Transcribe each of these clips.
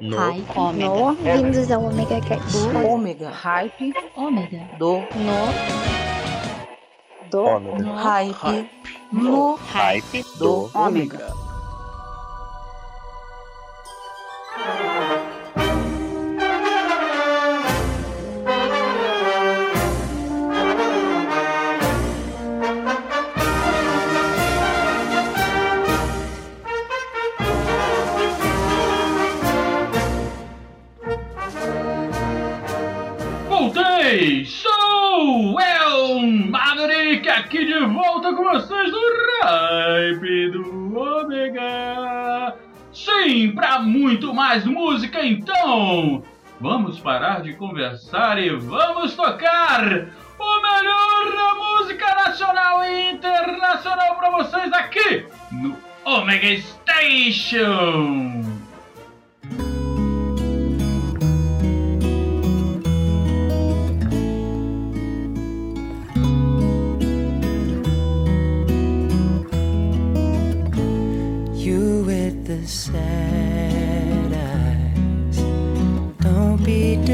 No. Hype. Ômega. No, bem-vindos ao Omega Cast. Ômega. Hype. Ômega. Do. No, do, Ômega. Hype. No. Hype Do. do Ômega. Parar de conversar e vamos tocar o melhor da música nacional e internacional pra vocês aqui no Omega Station! Sad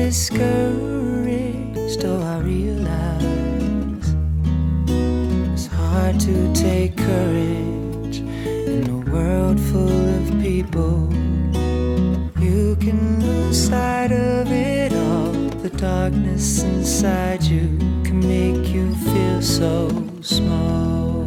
discouraged, oh, I realize it's hard to take courage in a world full of people. You can lose sight of it all. The darkness inside you can make you feel so small.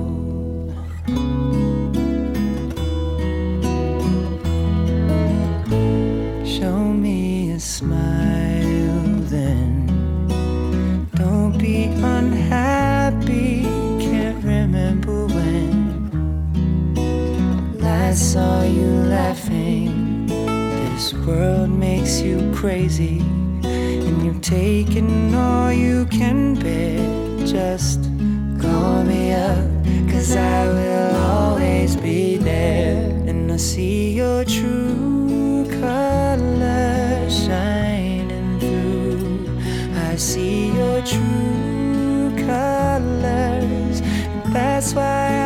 Laughing. This world makes you crazy, and you've taken all you can bear. Just call me up, cause I will always be there. And I see your true colors shining through. I see your true colors. That's why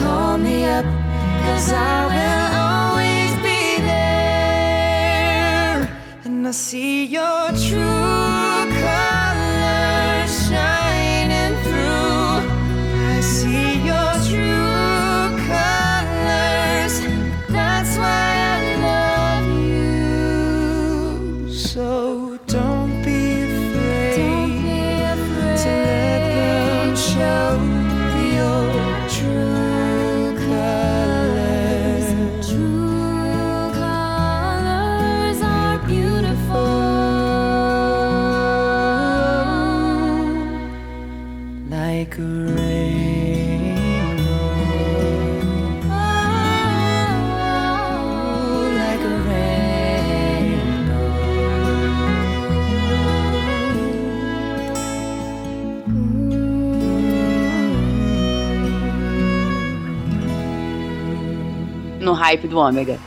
call me up, cause I will always be there. And I see your true hype do Ômega.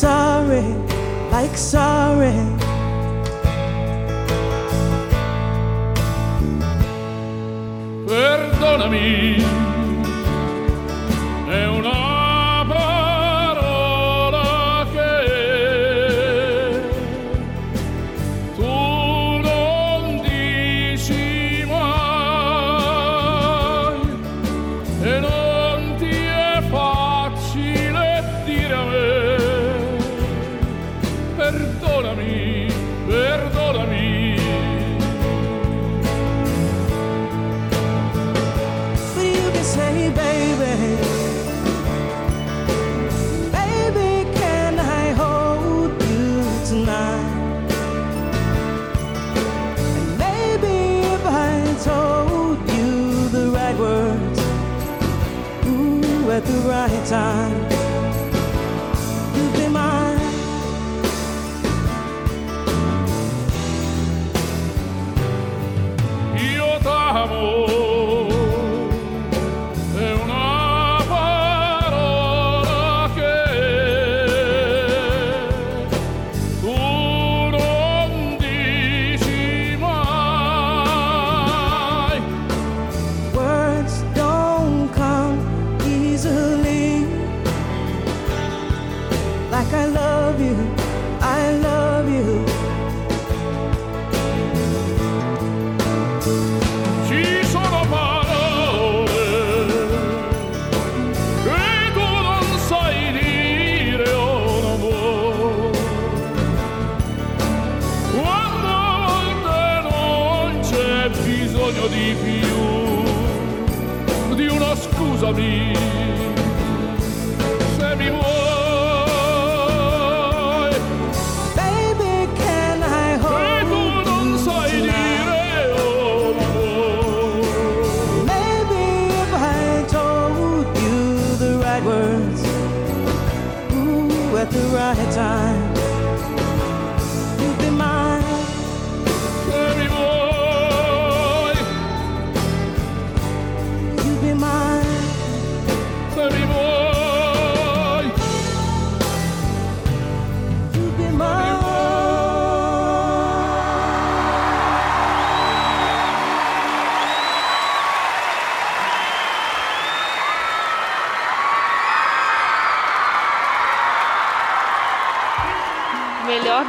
sorry, like sorry. at the right time.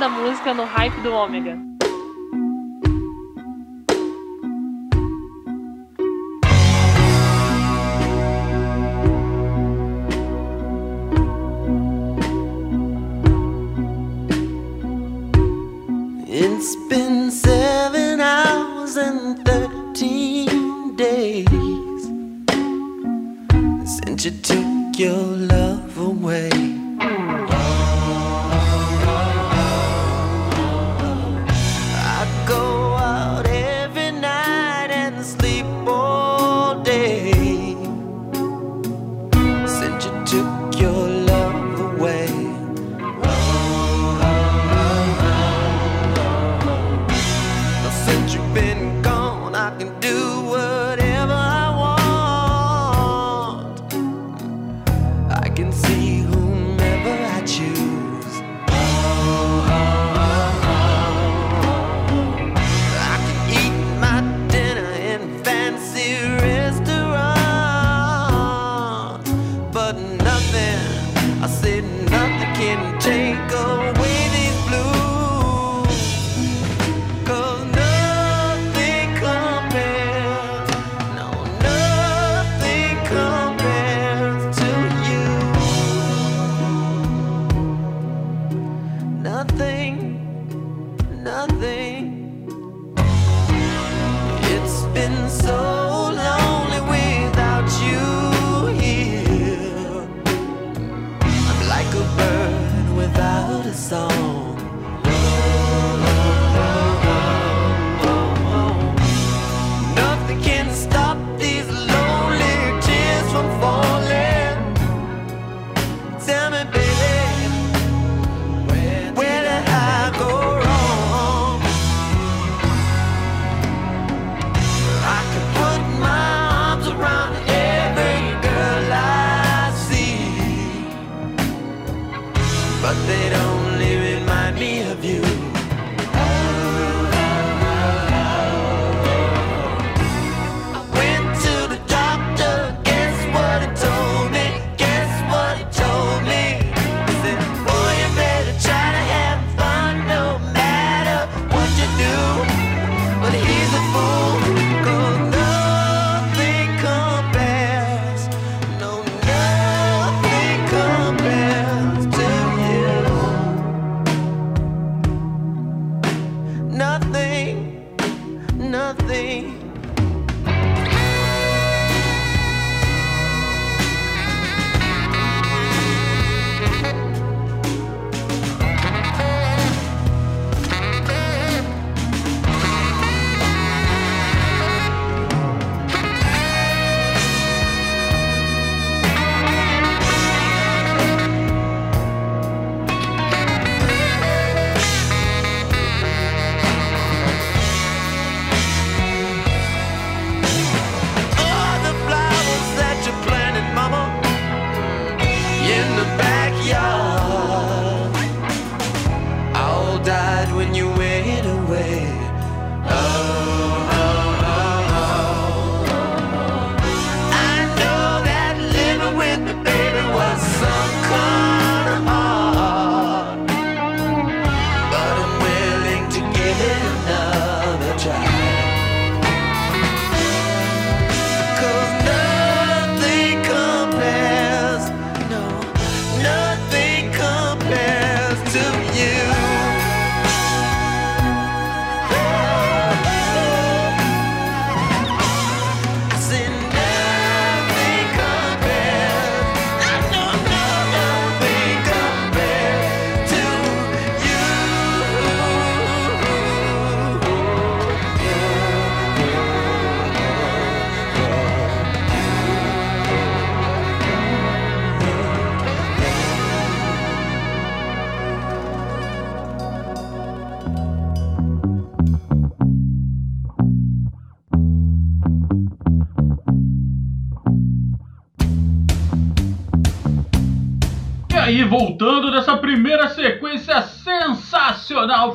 da música no hype do Ômega.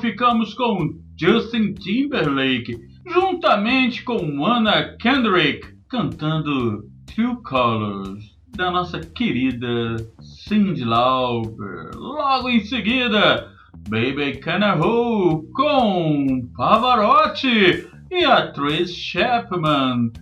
Ficamos com Justin Timberlake, juntamente com Anna Kendrick, cantando Two Colors, da nossa querida Cyndi Lauper. Logo em seguida, Baby Canaho com Pavarotti e a Trace Chapman.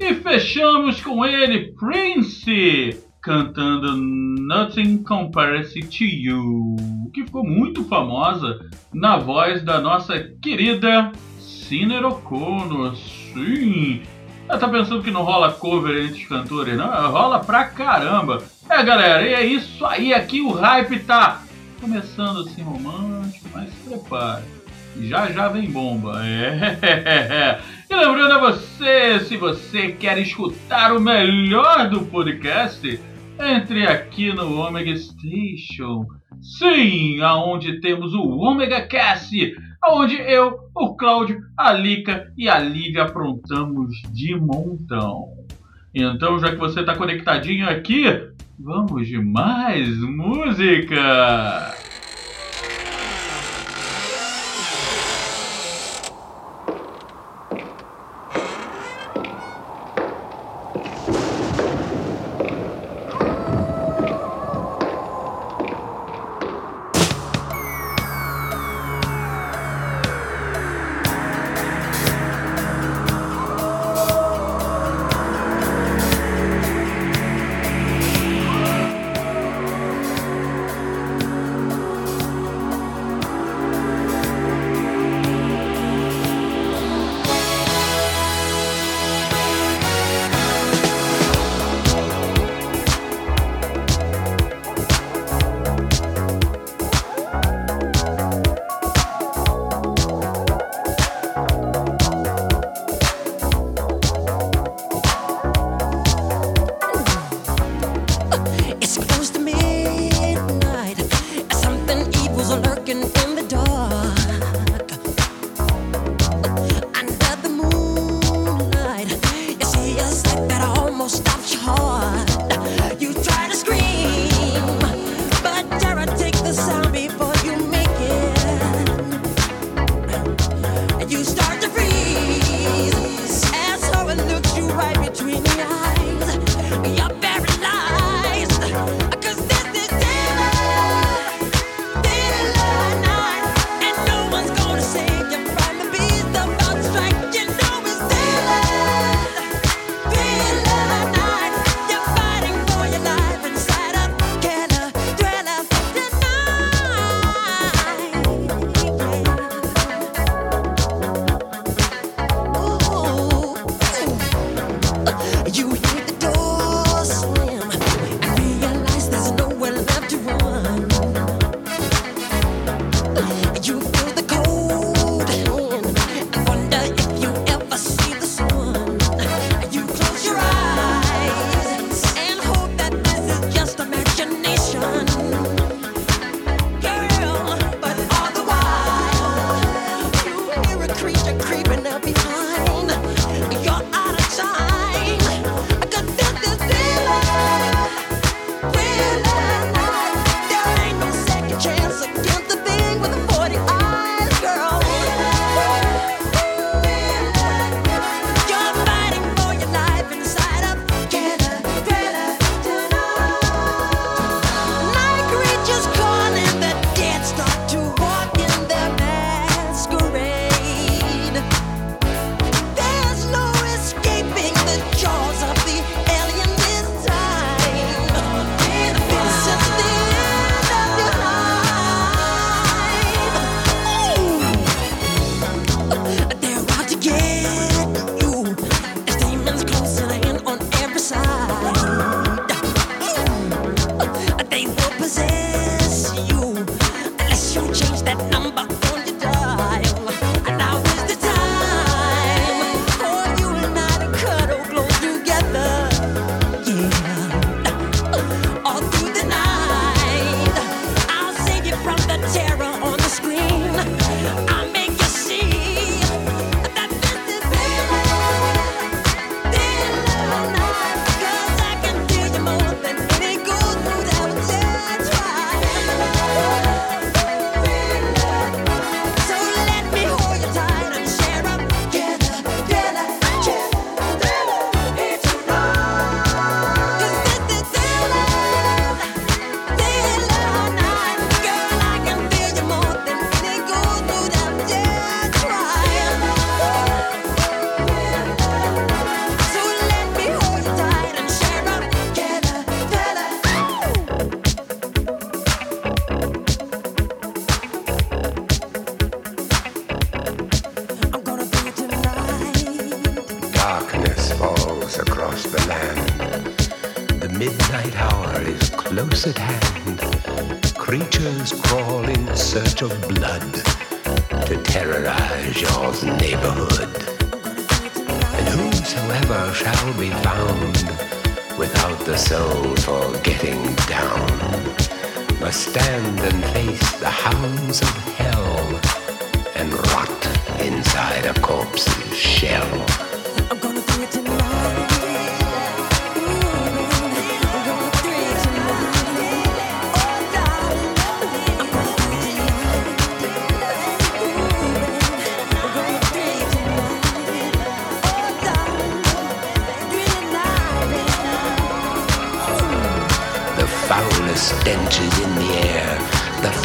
E fechamos com ele, Prince, cantando Nothing Compares to You, que ficou muito famosa na voz da nossa querida Ciner O'Connor. Sim! Ela tá pensando que não rola cover entre os cantores, não? Rola pra caramba! É, galera, e é isso aí. Aqui o hype tá começando assim romântico, mas se prepare. Já já vem bomba. É. E lembrando a você, se você quer escutar o melhor do podcast, entre aqui no Omega Station. Sim, aonde temos o Omega Cast, aonde eu, o Cláudio, a Lica e a Lívia aprontamos de montão. Então, já que você está conectadinho aqui, vamos de mais música!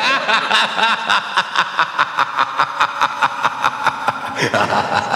ha ha ha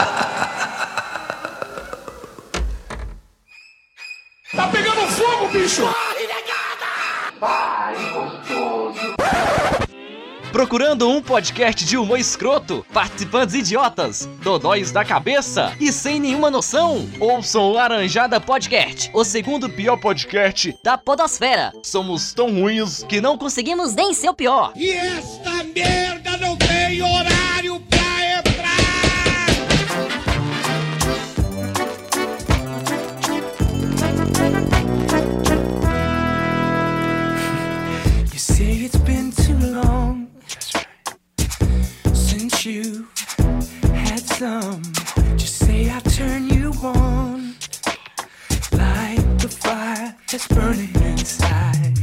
Procurando um podcast de humor escroto, participantes idiotas, dodóis da cabeça e sem nenhuma noção? Ouçam o Laranjada Podcast, o segundo pior podcast da podosfera. Somos tão ruins que não conseguimos nem ser o pior. E esta merda não tem horário you had some. Just say I turn you on like the fire that's burning inside.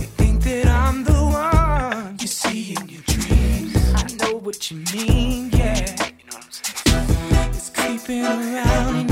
You think that I'm the one you see in your dreams. I know what you mean, yeah. You know what I'm saying? It's creeping around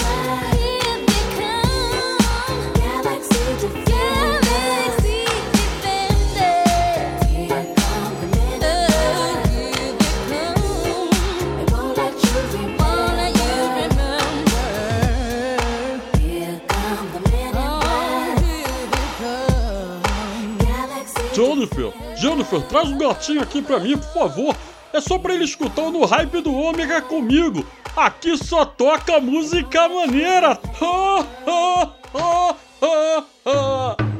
Jennifer, traz um gatinho aqui pra mim, por favor. É só pra ele escutar o No Hype do Ômega comigo. Aqui só toca música maneira. Ha, ha, ha, ha, ha.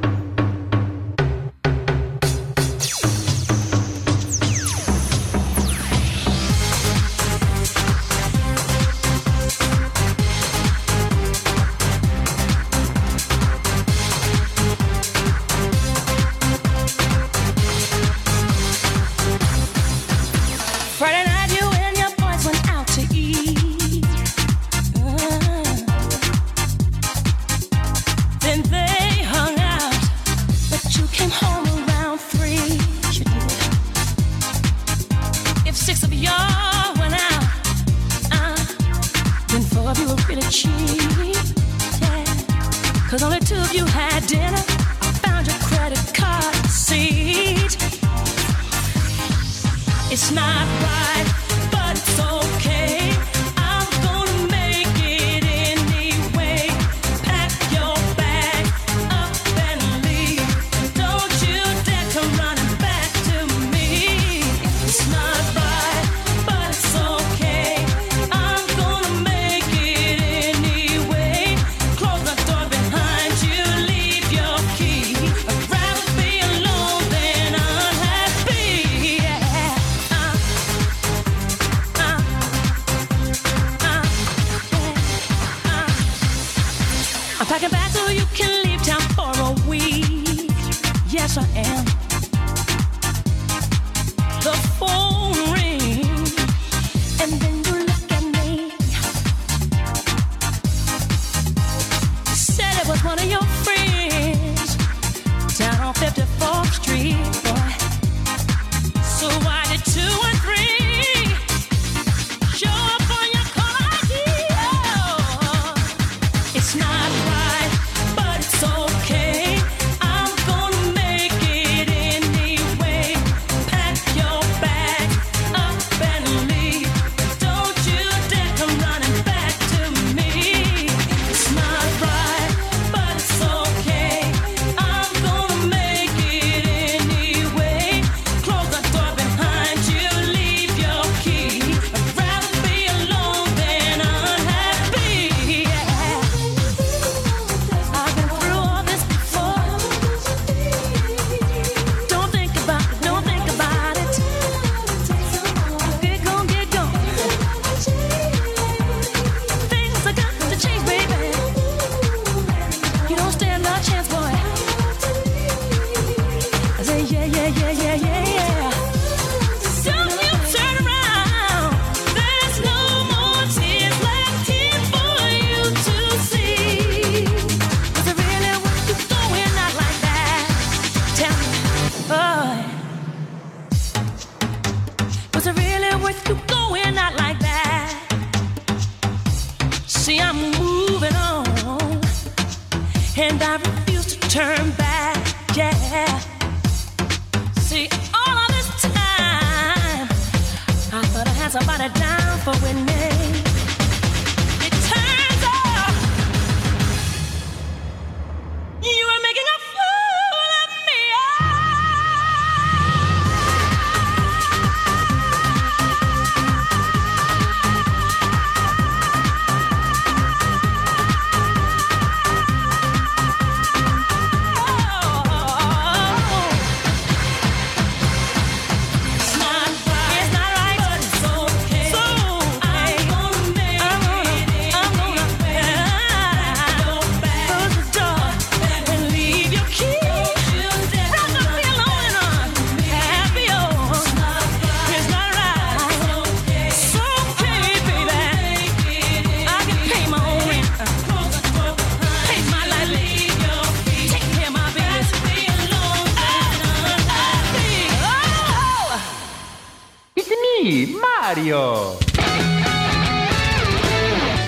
Me, Mario!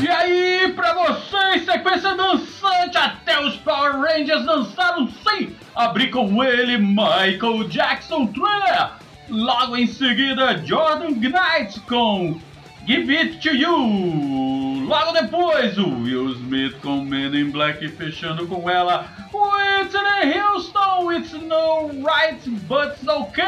E aí, pra vocês, sequência dançante até os Power Rangers dançaram sem abrir com ele Michael Jackson Thriller. Logo em seguida, Jordan Knight com Give It To You. Logo depois, o Will Smith com Men in Black fechando com ela Whitney Houston, It's No Right But It's Okay.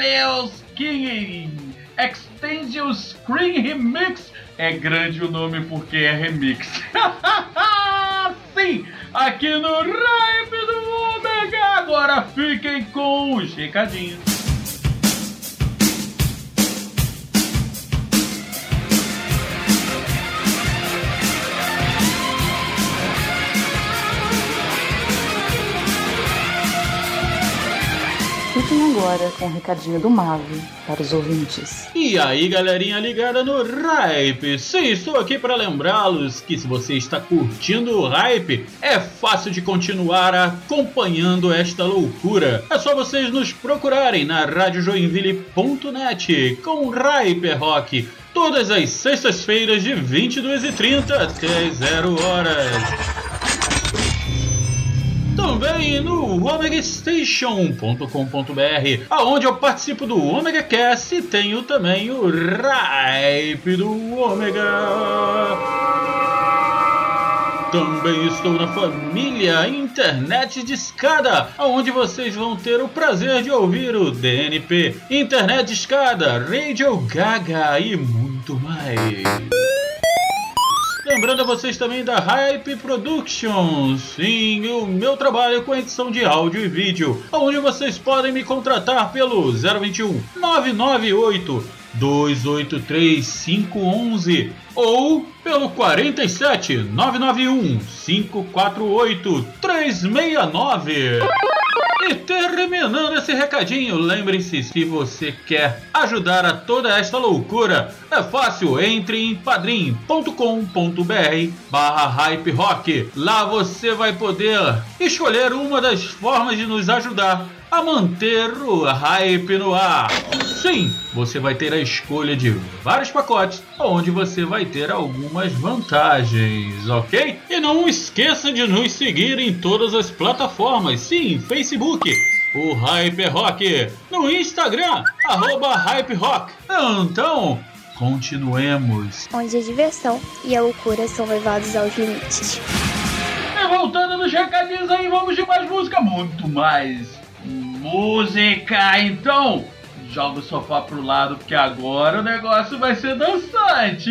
Lil King Extend Your Screen Remix. É grande o nome porque é remix. Sim, aqui no Rap do Omega. Agora fiquem com os recadinhos. Agora com o recadinho do Mave para os ouvintes. E aí, galerinha ligada no Hype. Sim, estou aqui para lembrá-los que se você está curtindo o Hype, é fácil de continuar acompanhando esta loucura. É só vocês nos procurarem na radiojoinville.net com Hyper Rock. Todas as sextas-feiras de 22h30 até 0 horas também no omegastation.com.br, aonde eu participo do Omega Cast e tenho também o Hype do Omega. Também estou na família Internet de Escada, onde vocês vão ter o prazer de ouvir o DNP, Internet de Escada, Radio Gaga e muito mais. Lembrando a vocês também da Hype Productions, sim, o meu trabalho com edição de áudio e vídeo, onde vocês podem me contratar pelo 021 998 283 511 ou pelo 47 991 548 369. E terminando esse recadinho, lembre-se, se você quer ajudar a toda esta loucura, é fácil, entre em padrim.com.br barra hype rock. Lá você vai poder escolher uma das formas de nos ajudar a manter o hype no ar. Sim, você vai ter a escolha de vários pacotes, onde você vai ter algumas vantagens, ok? E não esqueça de nos seguir em todas as plataformas, sim, Facebook, o Hype Rock, no Instagram, arroba Hype Rock. Então, continuemos. Onde a diversão e a loucura são levados aos limites. E voltando nos recadinhos aí, vamos de mais música, muito mais música. Então, joga o sofá pro lado, porque agora o negócio vai ser dançante.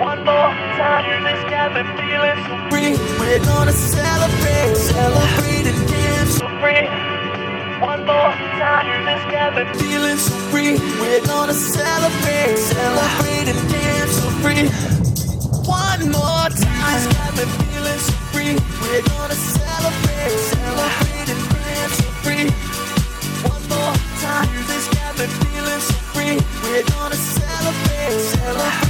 One more time in this cabin, feeling so free. We're gonna celebrate, celebrate and dance so free. One more time in this cabin, feeling so free. We're gonna celebrate, celebrate and dance so free. One more time, this cabin, feeling so free. We're gonna celebrate, celebrate and dance so free. One more time, this cabin, feeling so free. We're gonna celebrate, celebrate.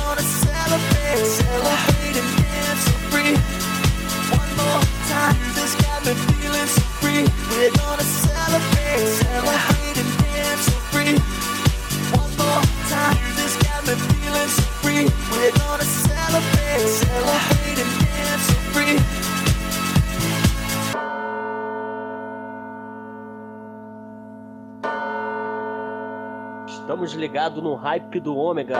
Pegado no hype do ômega.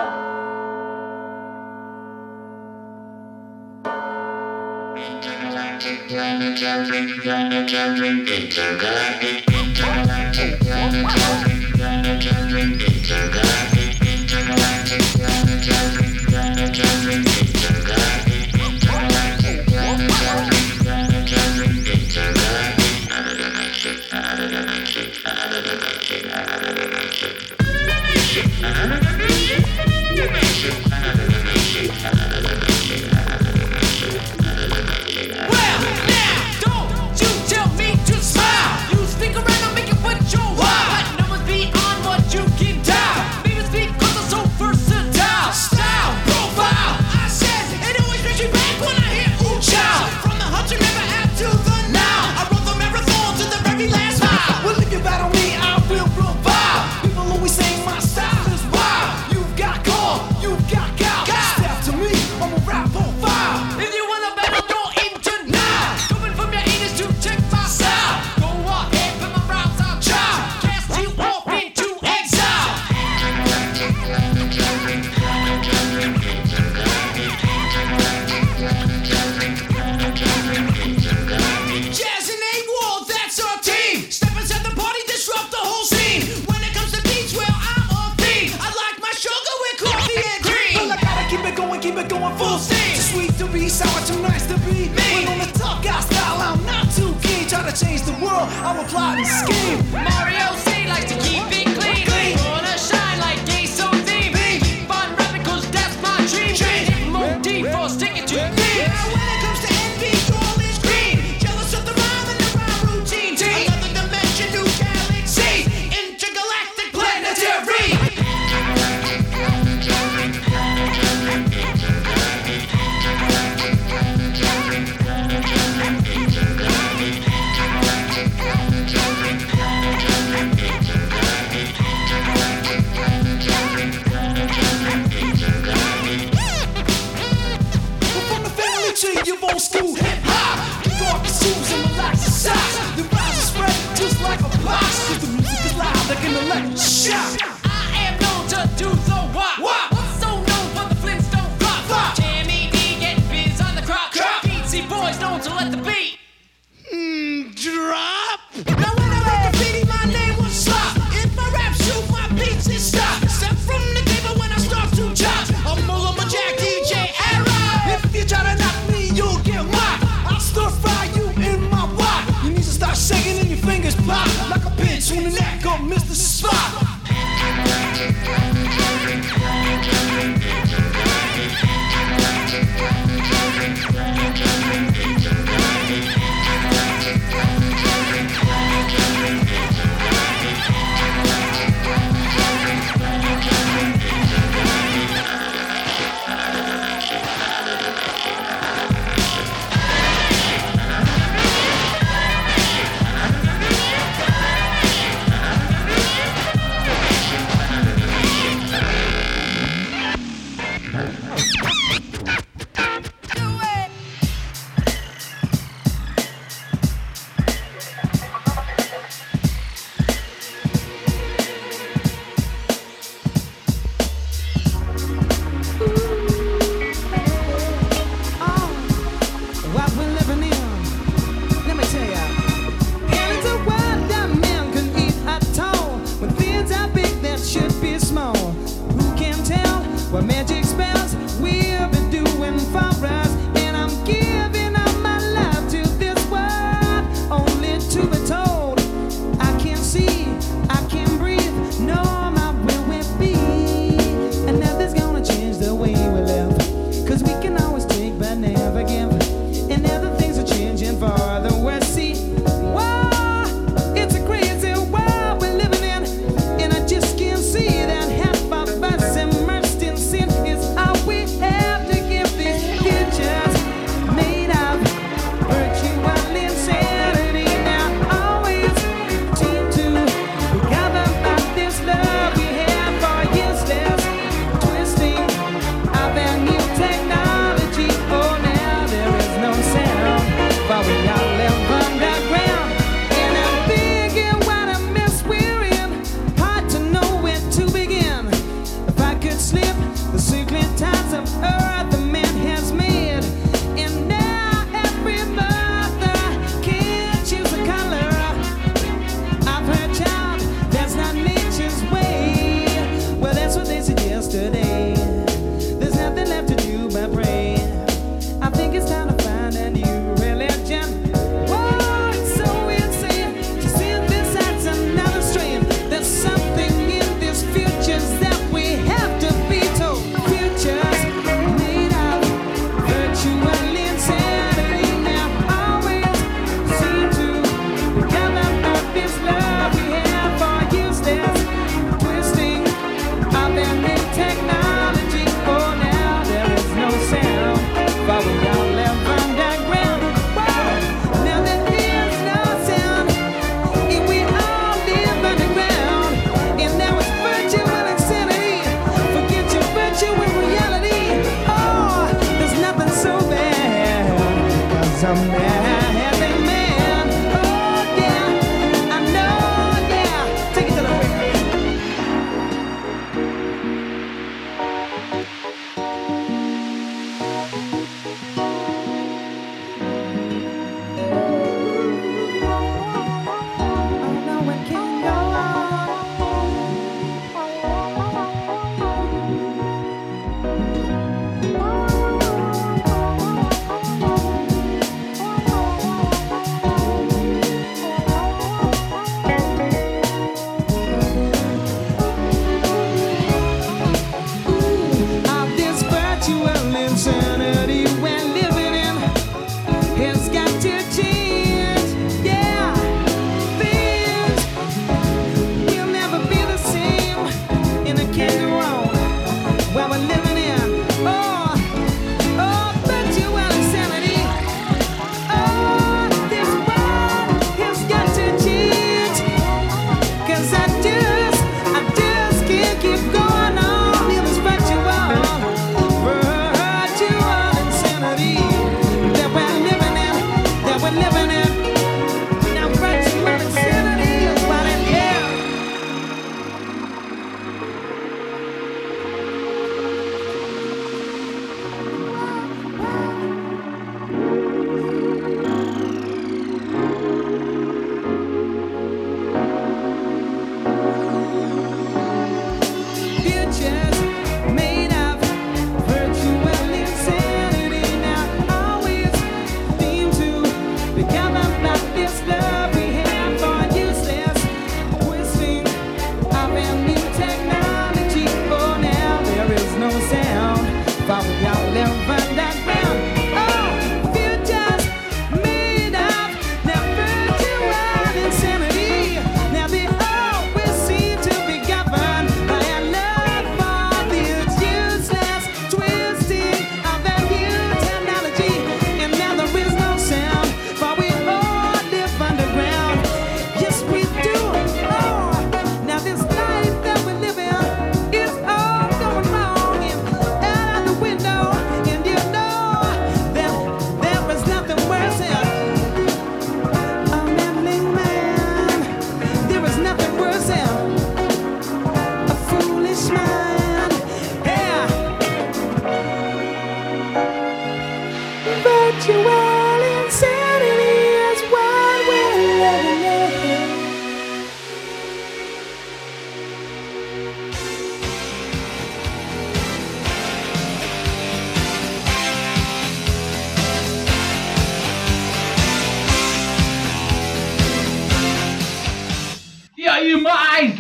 Full steam. Too sweet to be sour, too nice to be me. When on the top guy style, I'm not too keen. Try to change the world, I will plot and scheme. Mario C likes to keep it clean.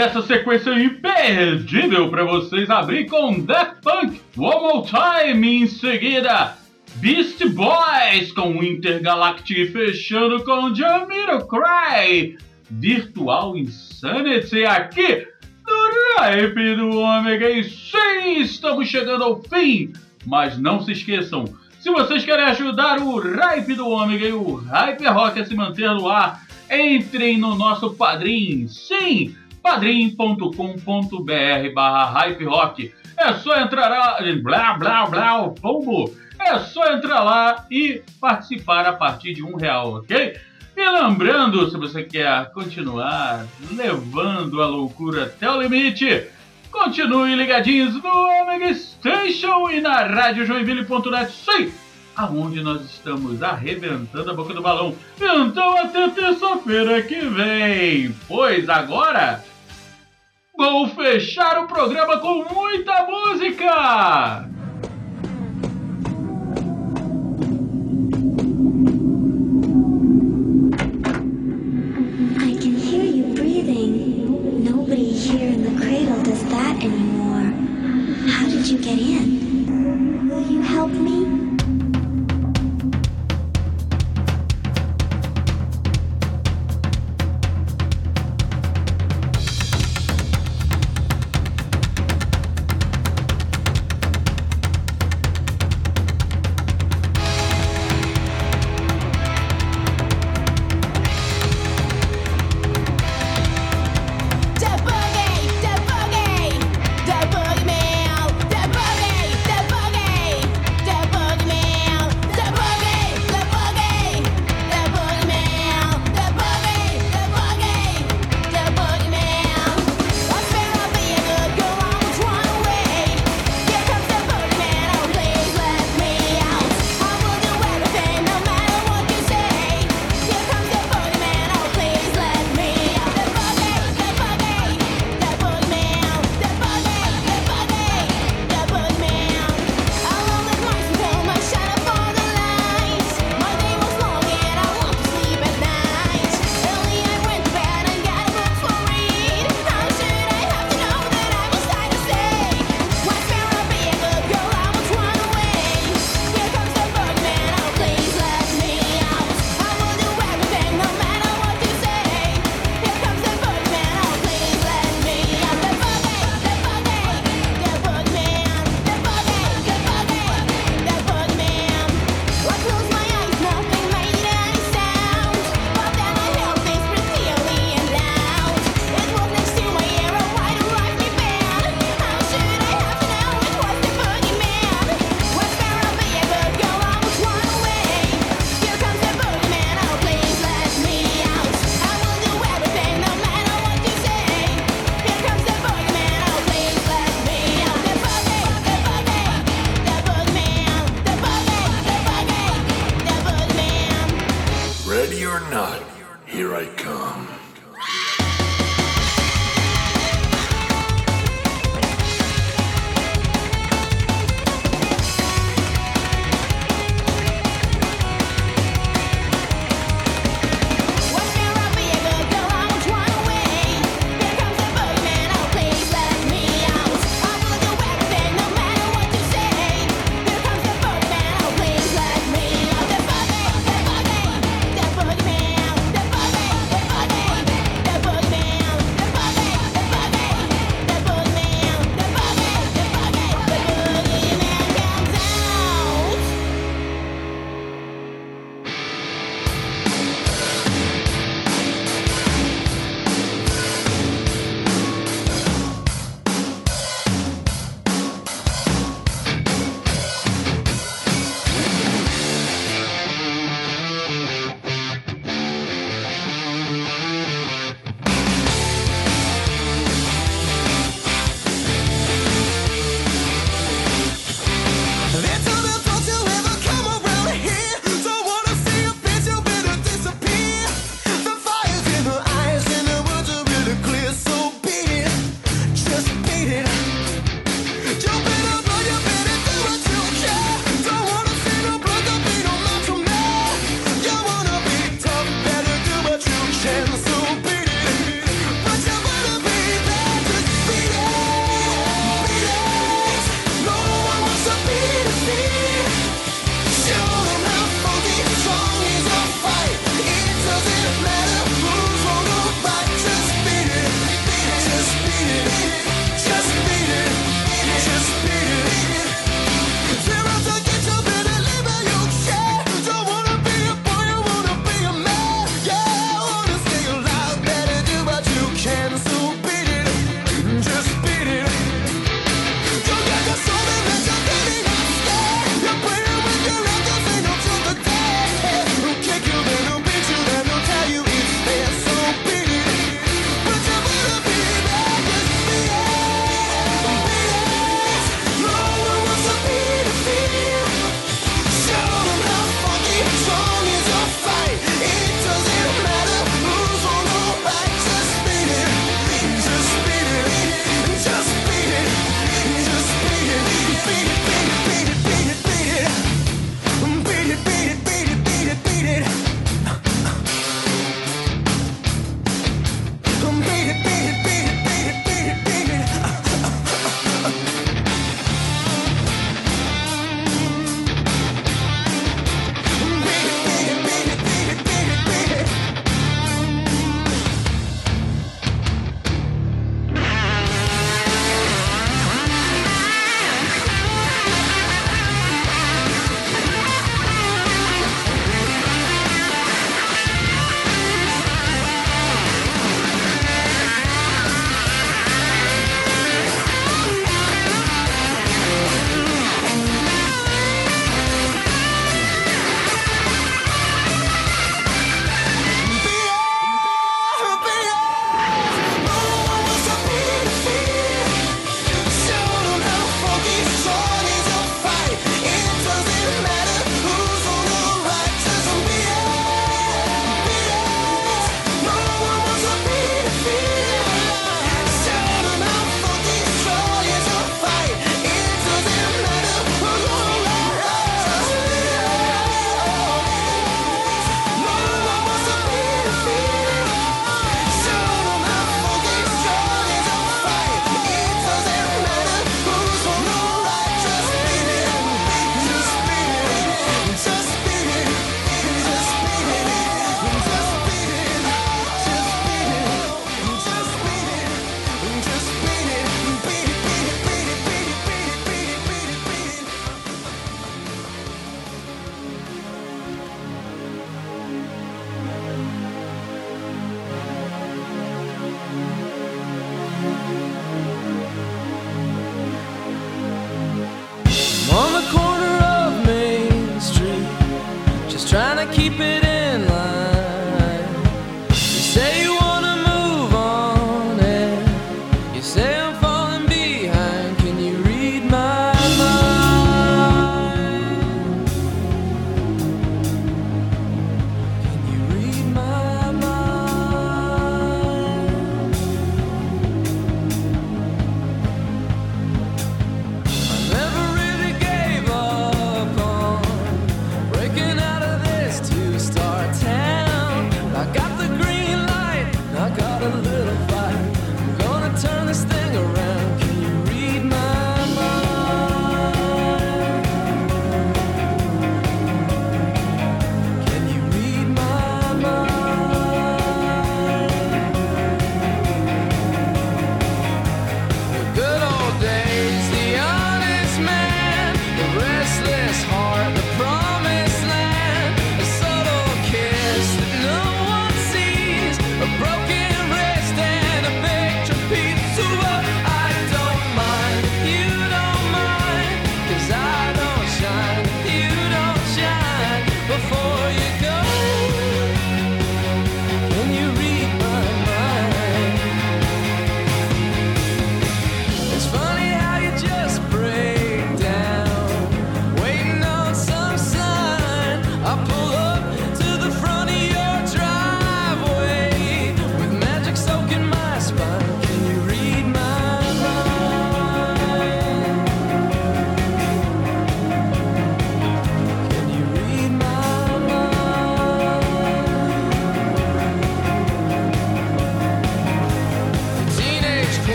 Essa sequência imperdível para vocês abrir com Daft Punk, One More Time, em seguida Beast Boys com Intergalactic, fechando com Jamiroquai, Virtual Insanity aqui no Hype do Ômega. E sim, estamos chegando ao fim, mas não se esqueçam, se vocês querem ajudar o Hype do Ômega e o Hype Rock a se manter no ar, entrem no nosso Padrim. Sim, padrim.com.br barra Hype Rock. É só entrar lá, blá blá blá, pombo. É só entrar lá e participar a partir de um real, ok? E lembrando, se você quer continuar levando a loucura até o limite, continue ligadinhos no Omega Station e na Rádio Joinville.net. Sim, aonde nós estamos arrebentando a boca do balão. Então até terça-feira que vem. Pois agora vou fechar o programa com muita música. I can hear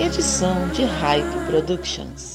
edição de Hype Productions.